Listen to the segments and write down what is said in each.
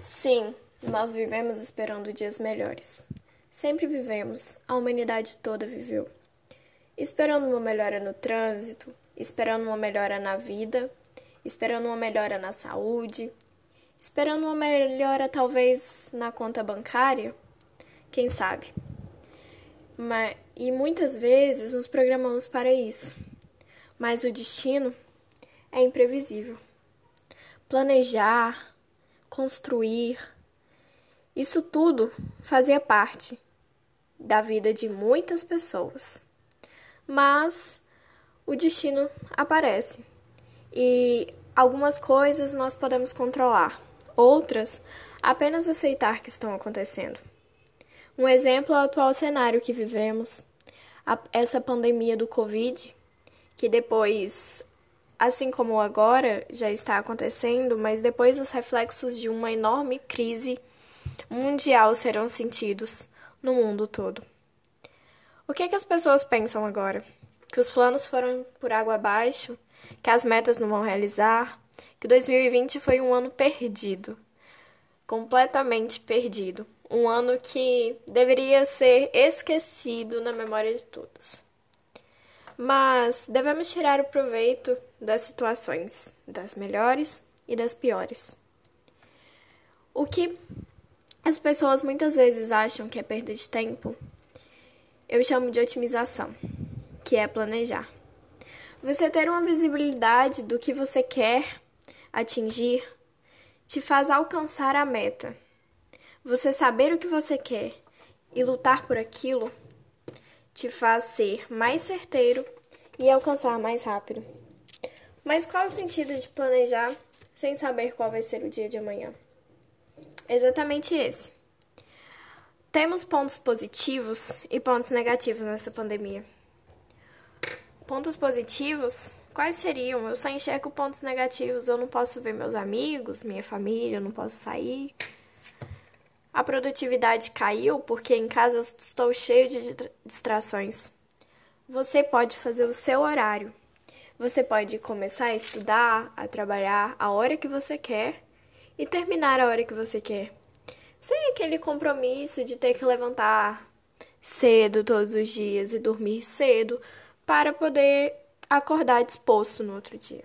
Sim, nós vivemos esperando dias melhores. Sempre vivemos, a humanidade toda viveu. Esperando uma melhora no trânsito, esperando uma melhora na vida, esperando uma melhora na saúde, esperando uma melhora talvez na conta bancária, quem sabe. Mas, e muitas vezes nos programamos para isso, mas o destino é imprevisível. Planejar, construir, isso tudo fazia parte da vida de muitas pessoas. Mas o destino aparece e algumas coisas nós podemos controlar, outras apenas aceitar que estão acontecendo. Um exemplo é o atual cenário que vivemos, essa pandemia do Covid, que depois assim como agora já está acontecendo, mas depois os reflexos de uma enorme crise mundial serão sentidos no mundo todo. O que, é que as pessoas pensam agora? Que os planos foram por água abaixo? Que as metas não vão realizar? Que 2020 foi um ano perdido? Completamente perdido. Um ano que deveria ser esquecido na memória de todos mas devemos tirar o proveito das situações, das melhores e das piores. O que as pessoas muitas vezes acham que é perda de tempo, eu chamo de otimização, que é planejar. Você ter uma visibilidade do que você quer atingir te faz alcançar a meta. Você saber o que você quer e lutar por aquilo te faz ser mais certeiro e alcançar mais rápido. Mas qual o sentido de planejar sem saber qual vai ser o dia de amanhã? Exatamente esse. Temos pontos positivos e pontos negativos nessa pandemia. Pontos positivos? Quais seriam? Eu só enxergo pontos negativos. Eu não posso ver meus amigos, minha família, eu não posso sair. A produtividade caiu porque em casa eu estou cheio de distrações. Você pode fazer o seu horário. Você pode começar a estudar, a trabalhar a hora que você quer e terminar a hora que você quer. Sem aquele compromisso de ter que levantar cedo todos os dias e dormir cedo para poder acordar disposto no outro dia.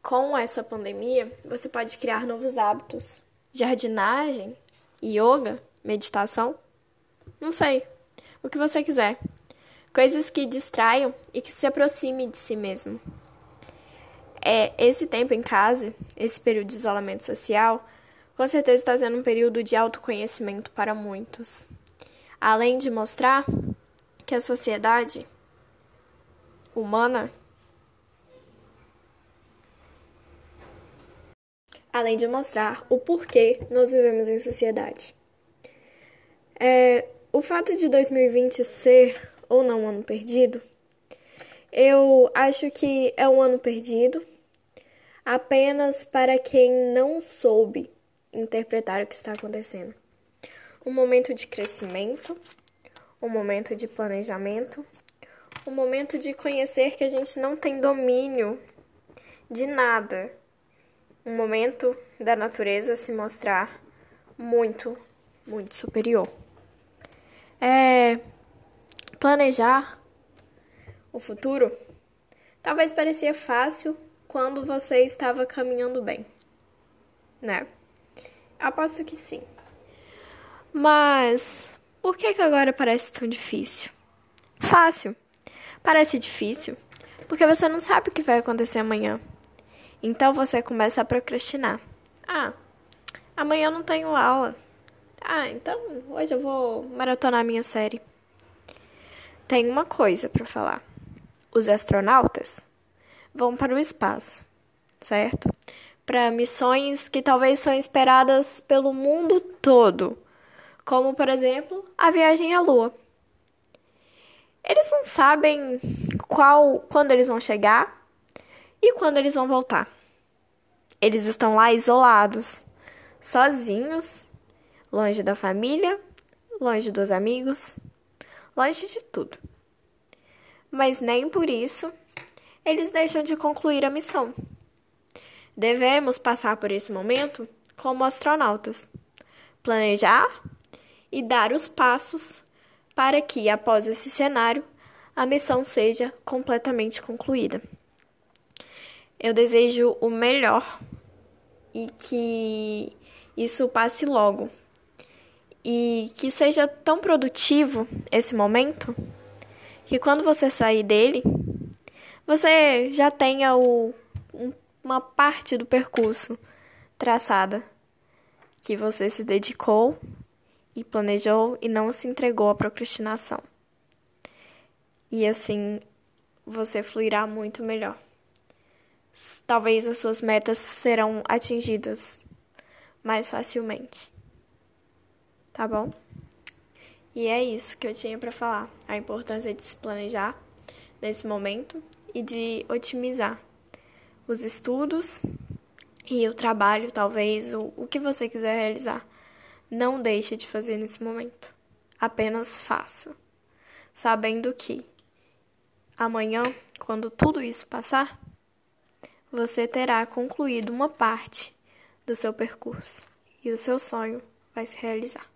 Com essa pandemia, você pode criar novos hábitos. Jardinagem, yoga, meditação? Não sei. O que você quiser. Coisas que distraiam e que se aproxime de si mesmo. É, esse tempo em casa, esse período de isolamento social, com certeza está sendo um período de autoconhecimento para muitos. Além de mostrar que a sociedade humana além de mostrar o porquê nós vivemos em sociedade. É, o fato de 2020 ser ou não um ano perdido, eu acho que é um ano perdido apenas para quem não soube interpretar o que está acontecendo. Um momento de crescimento, um momento de planejamento, um momento de conhecer que a gente não tem domínio de nada um momento da natureza se mostrar muito, muito superior. É, planejar o futuro talvez parecia fácil quando você estava caminhando bem, né? Aposto que sim. Mas por que, que agora parece tão difícil? Fácil. Parece difícil porque você não sabe o que vai acontecer amanhã. Então você começa a procrastinar. Ah, amanhã eu não tenho aula. Ah, então hoje eu vou maratonar minha série. Tem uma coisa para falar. Os astronautas vão para o espaço, certo? Para missões que talvez são esperadas pelo mundo todo, como por exemplo a viagem à Lua. Eles não sabem qual, quando eles vão chegar, e quando eles vão voltar? Eles estão lá isolados, sozinhos, longe da família, longe dos amigos, longe de tudo. Mas nem por isso eles deixam de concluir a missão. Devemos passar por esse momento como astronautas. Planejar e dar os passos para que, após esse cenário, a missão seja completamente concluída. Eu desejo o melhor e que isso passe logo. E que seja tão produtivo esse momento que quando você sair dele, você já tenha o, uma parte do percurso traçada que você se dedicou e planejou e não se entregou à procrastinação. E assim você fluirá muito melhor. Talvez as suas metas serão atingidas mais facilmente. Tá bom? E é isso que eu tinha para falar. A importância de se planejar nesse momento e de otimizar os estudos e o trabalho, talvez, o, o que você quiser realizar. Não deixe de fazer nesse momento. Apenas faça, sabendo que amanhã, quando tudo isso passar, você terá concluído uma parte do seu percurso e o seu sonho vai se realizar.